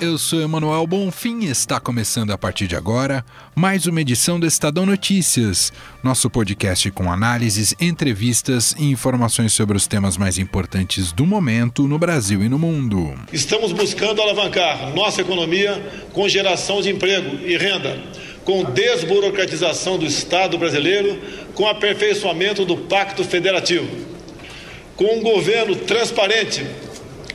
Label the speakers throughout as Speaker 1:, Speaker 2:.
Speaker 1: eu sou Emanuel Bonfim e está começando a partir de agora mais uma edição do Estadão Notícias, nosso podcast com análises, entrevistas e informações sobre os temas mais importantes do momento no Brasil e no mundo.
Speaker 2: Estamos buscando alavancar nossa economia com geração de emprego e renda, com desburocratização do Estado brasileiro, com aperfeiçoamento do Pacto Federativo, com um governo transparente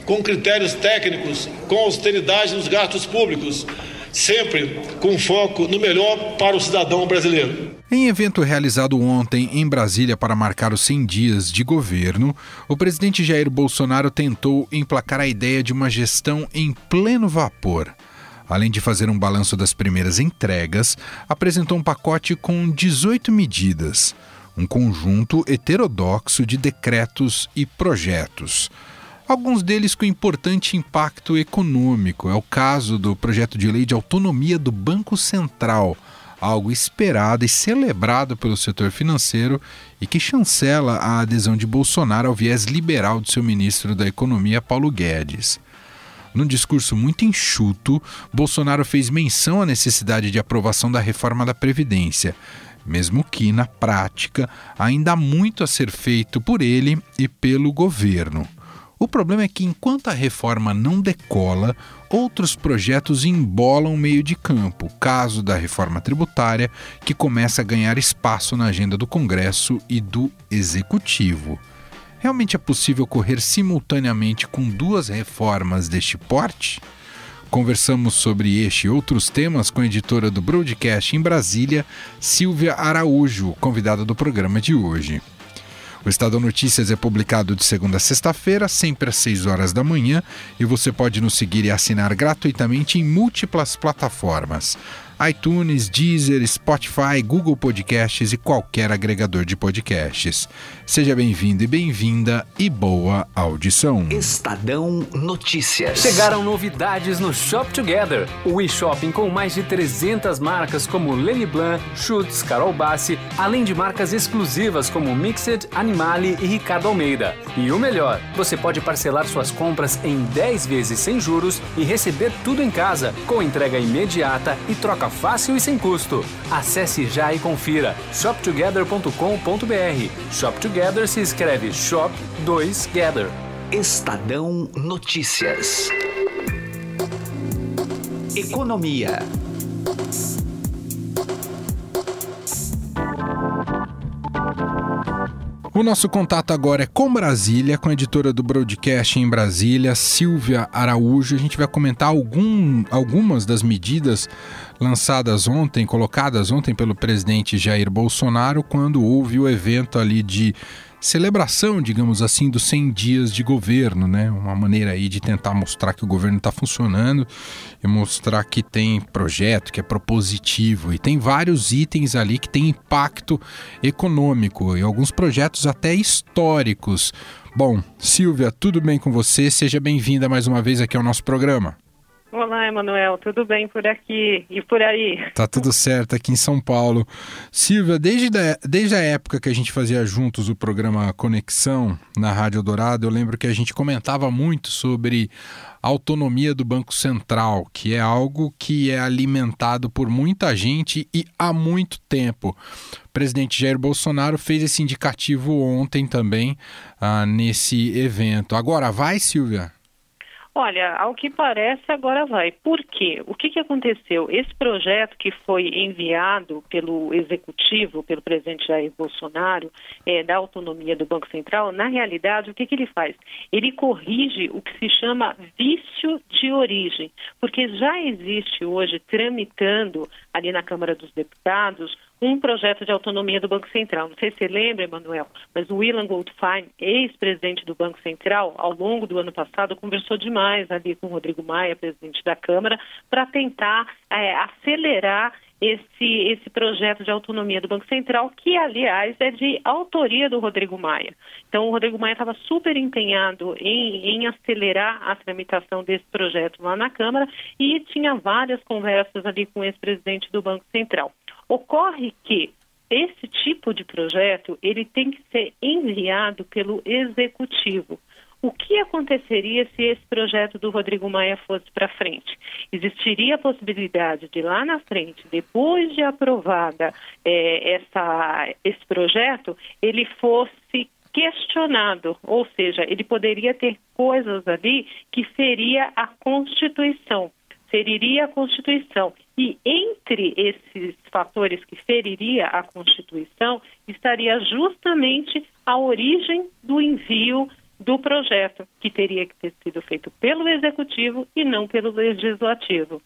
Speaker 2: com critérios técnicos, com austeridade nos gastos públicos, sempre com foco no melhor para o cidadão brasileiro.
Speaker 1: Em evento realizado ontem em Brasília para marcar os 100 dias de governo, o presidente Jair Bolsonaro tentou emplacar a ideia de uma gestão em pleno vapor. Além de fazer um balanço das primeiras entregas, apresentou um pacote com 18 medidas, um conjunto heterodoxo de decretos e projetos alguns deles com importante impacto econômico. É o caso do projeto de lei de autonomia do Banco Central, algo esperado e celebrado pelo setor financeiro e que chancela a adesão de Bolsonaro ao viés liberal de seu ministro da Economia, Paulo Guedes. Num discurso muito enxuto, Bolsonaro fez menção à necessidade de aprovação da reforma da Previdência, mesmo que, na prática, ainda há muito a ser feito por ele e pelo governo. O problema é que, enquanto a reforma não decola, outros projetos embolam o meio de campo. Caso da reforma tributária, que começa a ganhar espaço na agenda do Congresso e do Executivo. Realmente é possível correr simultaneamente com duas reformas deste porte? Conversamos sobre este e outros temas com a editora do Broadcast em Brasília, Silvia Araújo, convidada do programa de hoje. O Estadão Notícias é publicado de segunda a sexta-feira, sempre às 6 horas da manhã, e você pode nos seguir e assinar gratuitamente em múltiplas plataformas iTunes, Deezer, Spotify, Google Podcasts e qualquer agregador de podcasts. Seja bem-vindo e bem-vinda e boa audição.
Speaker 3: Estadão Notícias.
Speaker 4: Chegaram novidades no Shop Together, o e-shopping com mais de 300 marcas como Lenny Blanc, Schutz, Carol Bassi, além de marcas exclusivas como Mixed, Animale e Ricardo Almeida. E o melhor, você pode parcelar suas compras em 10 vezes sem juros e receber tudo em casa, com entrega imediata e troca troca fácil e sem custo. Acesse já e confira shoptogether.com.br. Shop Together se escreve Shop 2 Gather.
Speaker 3: Estadão Notícias. Economia.
Speaker 1: O nosso contato agora é com Brasília, com a editora do Broadcast em Brasília, Silvia Araújo. A gente vai comentar algum, algumas das medidas lançadas ontem, colocadas ontem pelo presidente Jair Bolsonaro, quando houve o evento ali de celebração, digamos assim, dos 100 dias de governo, né? Uma maneira aí de tentar mostrar que o governo está funcionando e mostrar que tem projeto, que é propositivo e tem vários itens ali que tem impacto econômico e alguns projetos até históricos. Bom, Silvia, tudo bem com você? Seja bem-vinda mais uma vez aqui ao nosso programa.
Speaker 5: Olá, Emanuel, tudo bem por aqui e por aí?
Speaker 1: Tá tudo certo aqui em São Paulo. Silvia, desde a, desde a época que a gente fazia juntos o programa Conexão na Rádio Dourado, eu lembro que a gente comentava muito sobre a autonomia do Banco Central, que é algo que é alimentado por muita gente e há muito tempo. O presidente Jair Bolsonaro fez esse indicativo ontem também ah, nesse evento. Agora vai, Silvia?
Speaker 5: Olha, ao que parece agora vai. Por quê? O que, que aconteceu? Esse projeto que foi enviado pelo executivo, pelo presidente Jair Bolsonaro, é, da autonomia do Banco Central, na realidade, o que, que ele faz? Ele corrige o que se chama vício de origem, porque já existe hoje tramitando ali na Câmara dos Deputados um projeto de autonomia do Banco Central. Não sei se você lembra, Emanuel, mas o William Goldfein, ex-presidente do Banco Central, ao longo do ano passado, conversou demais ali com o Rodrigo Maia, presidente da Câmara, para tentar é, acelerar esse, esse projeto de autonomia do Banco Central, que, aliás, é de autoria do Rodrigo Maia. Então, o Rodrigo Maia estava super empenhado em, em acelerar a tramitação desse projeto lá na Câmara e tinha várias conversas ali com o ex-presidente do Banco Central. Ocorre que esse tipo de projeto ele tem que ser enviado pelo executivo. O que aconteceria se esse projeto do Rodrigo Maia fosse para frente? Existiria a possibilidade de lá na frente, depois de aprovada é, essa, esse projeto, ele fosse questionado, ou seja, ele poderia ter coisas ali que feria a Constituição, feriria a Constituição. E entre esses fatores que feriria a Constituição estaria justamente a origem do envio do projeto, que teria que ter sido feito pelo Executivo e não pelo Legislativo.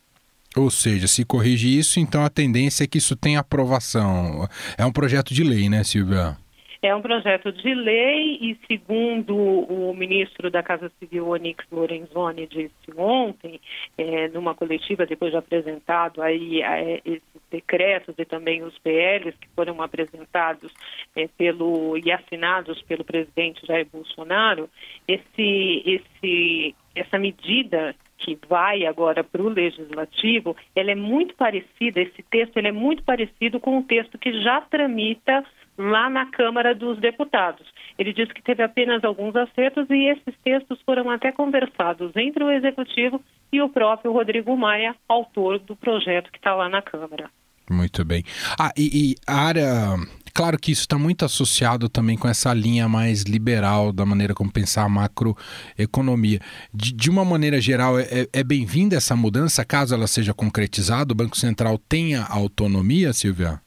Speaker 1: Ou seja, se corrige isso, então a tendência é que isso tenha aprovação. É um projeto de lei, né, Silvia?
Speaker 5: É um projeto de lei e, segundo o ministro da Casa Civil, Onix Lorenzoni, disse ontem, é, numa coletiva, depois de apresentado aí é, esses decretos e também os PLs que foram apresentados é, pelo e assinados pelo presidente Jair Bolsonaro, esse, esse, essa medida que vai agora para o legislativo, ela é muito parecida, esse texto ele é muito parecido com o texto que já tramita lá na Câmara dos Deputados. Ele disse que teve apenas alguns acertos e esses textos foram até conversados entre o Executivo e o próprio Rodrigo Maia, autor do projeto que está lá na Câmara.
Speaker 1: Muito bem. Ah, e, e a área. Claro que isso está muito associado também com essa linha mais liberal da maneira como pensar a macroeconomia. De, de uma maneira geral, é, é bem-vinda essa mudança, caso ela seja concretizada? O Banco Central tenha autonomia, Silvia?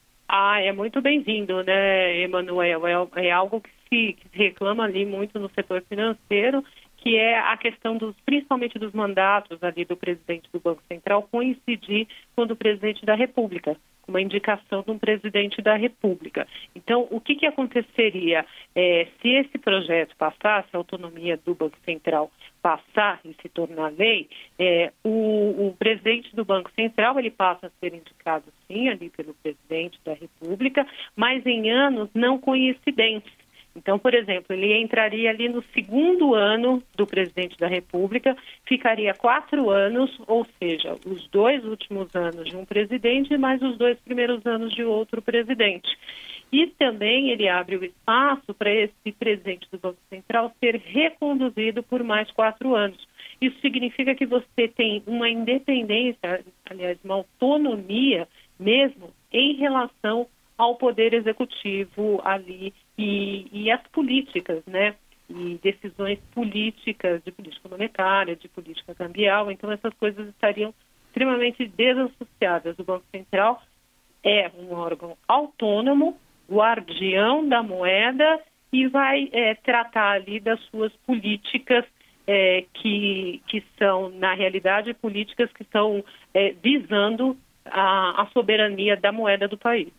Speaker 5: Ah, é muito bem-vindo, né, Emanuel? É, é algo que se, que se reclama ali muito no setor financeiro, que é a questão dos, principalmente dos mandatos ali do presidente do Banco Central coincidir com o do presidente da República uma indicação de um presidente da República. Então, o que, que aconteceria é, se esse projeto passasse, a autonomia do Banco Central passar e se tornar lei, é, o, o, presidente do Banco Central ele passa a ser indicado sim ali pelo presidente da República, mas em anos não coincidentes. Então, por exemplo, ele entraria ali no segundo ano do presidente da República, ficaria quatro anos, ou seja, os dois últimos anos de um presidente mais os dois primeiros anos de outro presidente. E também ele abre o espaço para esse presidente do Banco Central ser reconduzido por mais quatro anos. Isso significa que você tem uma independência, aliás, uma autonomia mesmo em relação ao poder executivo ali e, e as políticas, né? E decisões políticas, de política monetária, de política cambial. Então, essas coisas estariam extremamente desassociadas. O Banco Central é um órgão autônomo, guardião da moeda e vai é, tratar ali das suas políticas é, que, que são, na realidade, políticas que estão é, visando a, a soberania da moeda do país.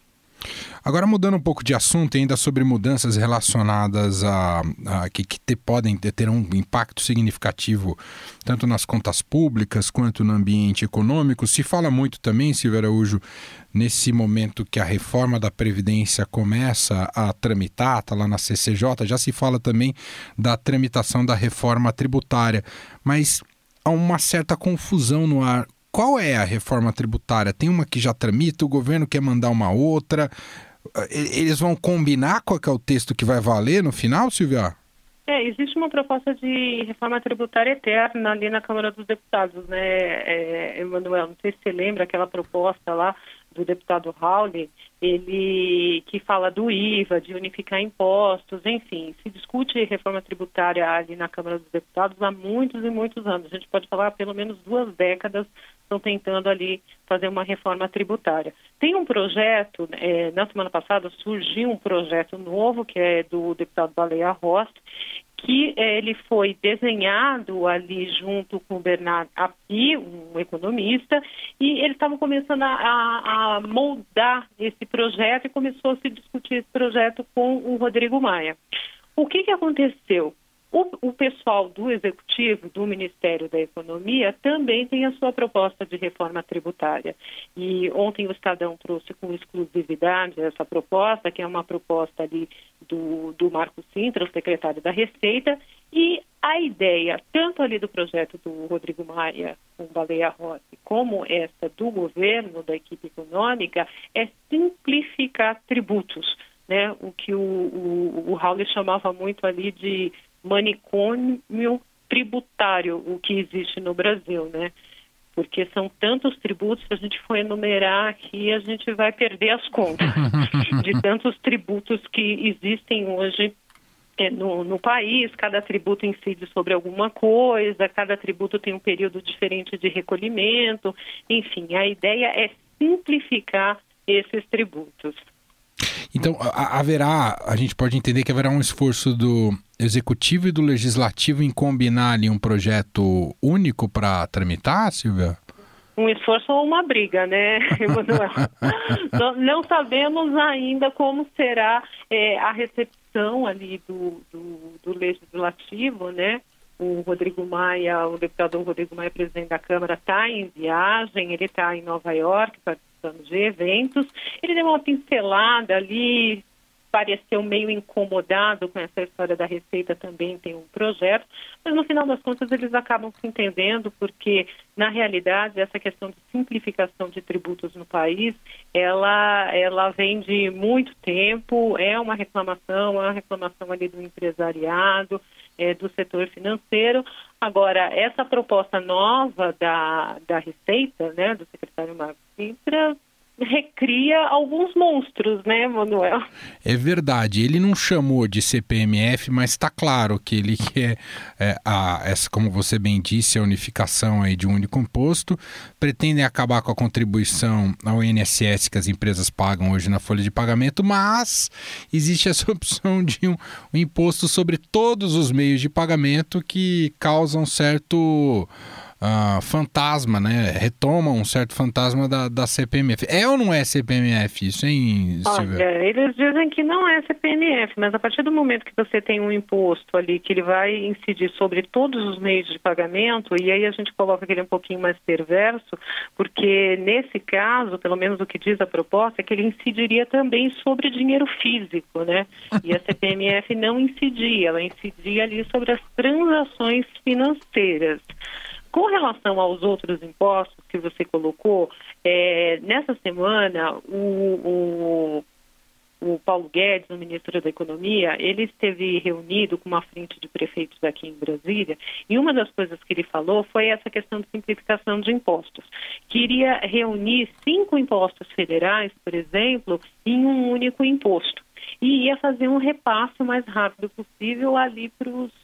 Speaker 1: Agora, mudando um pouco de assunto, ainda sobre mudanças relacionadas a, a que, que te, podem ter um impacto significativo tanto nas contas públicas quanto no ambiente econômico, se fala muito também, Silvio Araújo, nesse momento que a reforma da Previdência começa a tramitar, está lá na CCJ, já se fala também da tramitação da reforma tributária, mas há uma certa confusão no ar. Qual é a reforma tributária? Tem uma que já tramita, o governo quer mandar uma outra. Eles vão combinar qual é o texto que vai valer no final, Silvia?
Speaker 5: É, existe uma proposta de reforma tributária eterna ali na Câmara dos Deputados, né, é, Emanuel? Não sei se você lembra aquela proposta lá do deputado Howley, ele que fala do IVA, de unificar impostos, enfim, se discute reforma tributária ali na Câmara dos Deputados há muitos e muitos anos. A gente pode falar pelo menos duas décadas estão tentando ali fazer uma reforma tributária. Tem um projeto, é, na semana passada surgiu um projeto novo que é do deputado Baleia Rossi, que eh, ele foi desenhado ali junto com o Bernard Api, um economista, e eles estavam começando a, a, moldar esse projeto e começou a se discutir esse projeto com o Rodrigo Maia. O que, que aconteceu? O, o, pessoal do Executivo, do Ministério da Economia, também tem a sua proposta de reforma tributária. E ontem o Estadão trouxe com exclusividade essa proposta, que é uma proposta ali do, do Marco Sintra, o secretário da Receita, e a ideia, tanto ali do projeto do Rodrigo Maia com Baleia Rossi, como essa do governo, da equipe econômica, é simplificar tributos. Né, o que o, o, o Raul chamava muito ali de manicômio tributário o que existe no Brasil, né? Porque são tantos tributos que a gente for enumerar aqui, a gente vai perder as contas de tantos tributos que existem hoje é, no, no, país, cada tributo incide sobre alguma coisa, cada tributo tem um período diferente de recolhimento, enfim, a ideia é simplificar esses tributos.
Speaker 1: Então, haverá, a gente pode entender que haverá um esforço do executivo e do legislativo em combinar ali um projeto único para tramitar, Silvia?
Speaker 5: Um esforço ou uma briga, né, Emanuel? não, não, sabemos ainda como será é, a recepção ali do, do, do legislativo, né? o Rodrigo Maia, o deputado Rodrigo Maia, presidente da Câmara, está em viagem, ele está em Nova York participando de eventos. Ele deu uma pincelada ali, pareceu meio incomodado com essa história da Receita também tem um projeto, mas no final das contas eles acabam se entendendo porque na realidade essa questão de simplificação de tributos no país, ela ela vem de muito tempo, é uma reclamação, é uma reclamação ali do empresariado, é, do setor financeiro. Agora, essa proposta nova da, da Receita, né, do secretário Marcos Sintra, recria alguns monstros, né, Manuel?
Speaker 1: É verdade. Ele não chamou de CPMF, mas está claro que ele quer, é, a, essa, como você bem disse, a unificação aí de um único imposto. Pretendem acabar com a contribuição ao INSS que as empresas pagam hoje na folha de pagamento, mas existe essa opção de um, um imposto sobre todos os meios de pagamento que causam certo fantasma, né? Retoma um certo fantasma da, da CPMF. É ou não é CPMF isso, hein,
Speaker 5: Silvia? Olha, eles dizem que não é CPMF, mas a partir do momento que você tem um imposto ali que ele vai incidir sobre todos os meios de pagamento, e aí a gente coloca aquele um pouquinho mais perverso, porque nesse caso, pelo menos o que diz a proposta, é que ele incidiria também sobre dinheiro físico, né? E a CPMF não incidia, ela incidia ali sobre as transações financeiras. Com relação aos outros impostos que você colocou, é, nessa semana o, o, o, Paulo Guedes, o ministro da Economia, ele esteve reunido com uma frente de prefeitos aqui em Brasília e uma das coisas que ele falou foi essa questão de simplificação de impostos. Queria reunir cinco impostos federais, por exemplo, em um único imposto e ia fazer um repasse o mais rápido possível ali para os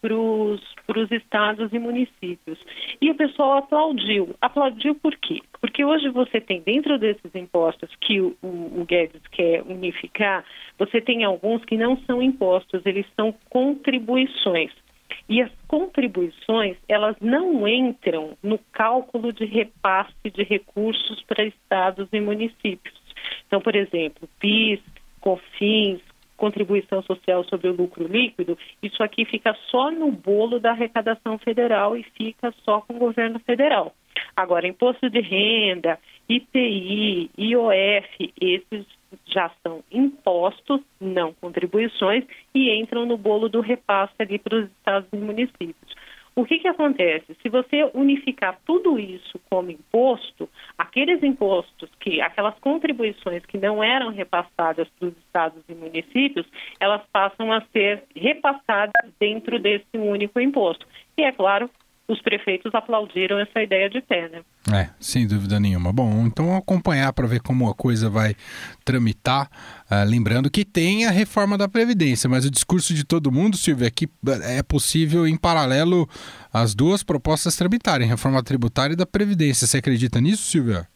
Speaker 5: para os estados e municípios. E o pessoal aplaudiu. Aplaudiu por quê? Porque hoje você tem dentro desses impostos que o, o, Guedes quer unificar, você tem alguns que não são impostos, eles são contribuições. E as contribuições, elas não entram no cálculo de repasse de recursos para estados e municípios. Então, por exemplo, PIS, COFINS, contribuição social sobre o lucro líquido, isso aqui fica só no bolo da arrecadação federal e fica só com o governo federal. Agora, imposto de renda, IPI, IOF, esses já são impostos, não contribuições, e entram no bolo do repasse ali para os estados e municípios. O que, que acontece? Se você unificar tudo isso como imposto, aqueles impostos que, aquelas contribuições que não eram repassadas para os estados e municípios, elas passam a ser repassadas dentro desse único imposto. E é claro, os prefeitos aplaudiram essa ideia de pé, né?
Speaker 1: É, sem dúvida nenhuma. Bom, então acompanhar para ver como a coisa vai tramitar. Uh, lembrando que tem a reforma da Previdência, mas o discurso de todo mundo, Silvia, é que é possível em paralelo as duas propostas tramitarem, reforma tributária e da Previdência. Você acredita nisso, Silvia?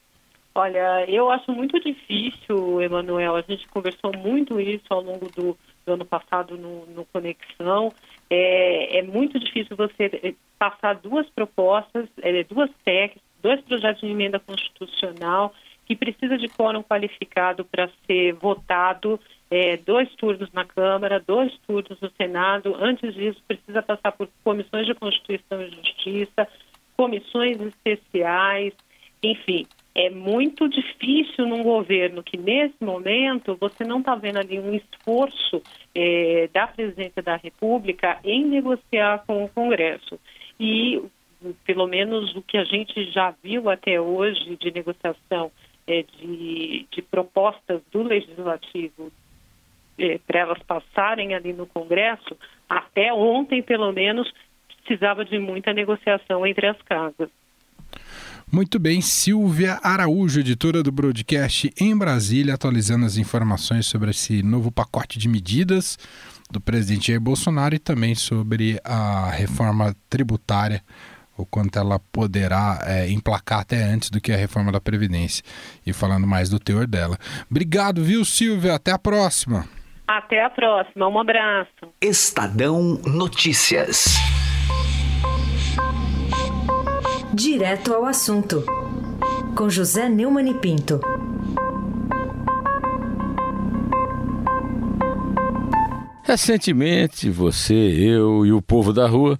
Speaker 5: Olha, eu acho muito difícil, Emanuel. A gente conversou muito isso ao longo do, do ano passado no, no Conexão. é, é muito difícil você eh, passar duas propostas, é, duas PECs, dois projetos de emenda constitucional que precisa de quórum qualificado para ser votado, é, dois turnos na Câmara, dois turnos no Senado. Antes disso, precisa passar por comissões de Constituição e Justiça, comissões especiais, enfim. É muito difícil num governo que, nesse momento, você não está vendo ali um esforço é, da presidência da República em negociar com o Congresso. E, pelo menos, o que a gente já viu até hoje de negociação é, de, de propostas do Legislativo é, para elas passarem ali no Congresso, até ontem, pelo menos, precisava de muita negociação entre as casas.
Speaker 1: Muito bem, Silvia Araújo, editora do Broadcast em Brasília, atualizando as informações sobre esse novo pacote de medidas do presidente Jair Bolsonaro e também sobre a reforma tributária, o quanto ela poderá é, emplacar até antes do que a reforma da Previdência. E falando mais do teor dela. Obrigado, viu, Silvia? Até a próxima.
Speaker 5: Até a próxima. Um abraço.
Speaker 3: Estadão Notícias.
Speaker 6: Direto ao assunto, com José Neumann e Pinto.
Speaker 7: Recentemente, você, eu e o povo da rua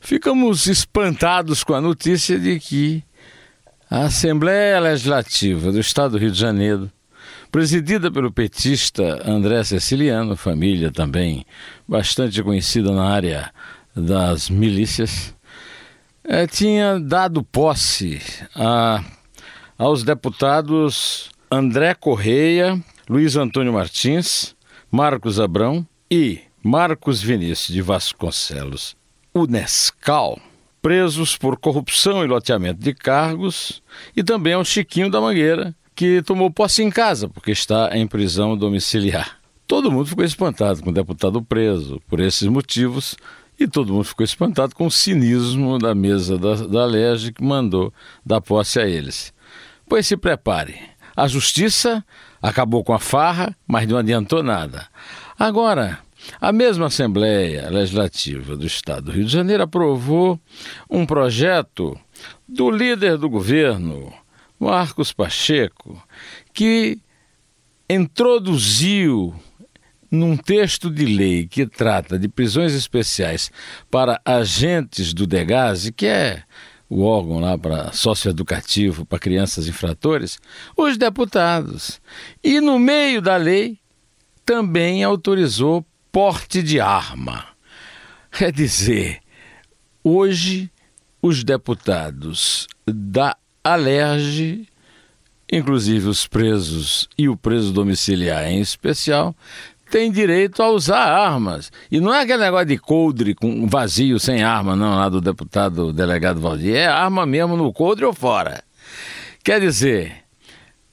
Speaker 7: ficamos espantados com a notícia de que a Assembleia Legislativa do Estado do Rio de Janeiro, presidida pelo petista André Ceciliano, família também bastante conhecida na área das milícias, é, tinha dado posse a, aos deputados André Correia, Luiz Antônio Martins, Marcos Abrão e Marcos Vinícius de Vasconcelos, o Nescal, presos por corrupção e loteamento de cargos, e também ao Chiquinho da Mangueira, que tomou posse em casa porque está em prisão domiciliar. Todo mundo ficou espantado com o deputado preso. Por esses motivos, e todo mundo ficou espantado com o cinismo da mesa da, da LERJ que mandou dar posse a eles. Pois se prepare. A justiça acabou com a farra, mas não adiantou nada. Agora, a mesma Assembleia Legislativa do Estado do Rio de Janeiro aprovou um projeto do líder do governo, Marcos Pacheco, que introduziu num texto de lei que trata de prisões especiais para agentes do DEGASE, que é o órgão lá para socioeducativo para crianças infratores, os deputados. E no meio da lei também autorizou porte de arma. Quer dizer, hoje os deputados da Alerge inclusive os presos e o preso domiciliar em especial, tem direito a usar armas. E não é aquele negócio de coldre com vazio, sem arma, não, lá do deputado delegado Valdir. É arma mesmo no coldre ou fora. Quer dizer,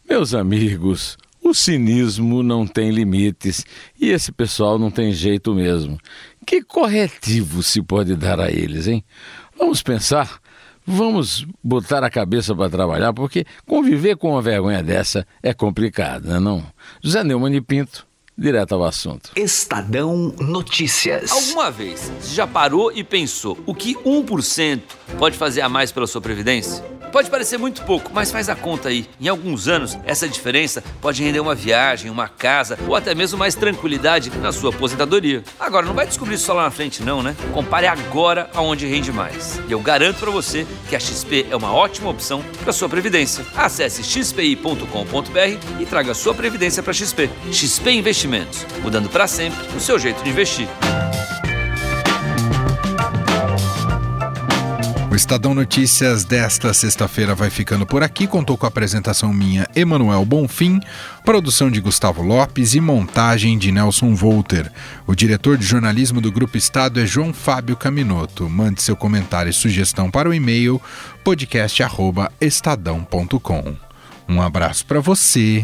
Speaker 7: meus amigos, o cinismo não tem limites e esse pessoal não tem jeito mesmo. Que corretivo se pode dar a eles, hein? Vamos pensar, vamos botar a cabeça para trabalhar, porque conviver com uma vergonha dessa é complicado, não é não? José Neumann e Pinto, direto ao assunto.
Speaker 3: Estadão Notícias.
Speaker 8: Alguma vez você já parou e pensou o que 1% pode fazer a mais pela sua previdência? Pode parecer muito pouco, mas faz a conta aí. Em alguns anos, essa diferença pode render uma viagem, uma casa ou até mesmo mais tranquilidade na sua aposentadoria. Agora, não vai descobrir isso só lá na frente, não, né? Compare agora aonde rende mais. E eu garanto para você que a XP é uma ótima opção para sua previdência. Acesse xpi.com.br e traga sua previdência para XP. XP Investimentos, mudando para sempre o seu jeito de investir.
Speaker 1: O Estadão Notícias desta sexta-feira vai ficando por aqui. Contou com a apresentação minha, Emanuel Bonfim, produção de Gustavo Lopes e montagem de Nelson Volter. O diretor de jornalismo do Grupo Estado é João Fábio Caminoto. Mande seu comentário e sugestão para o e-mail podcast@estadão.com. Um abraço para você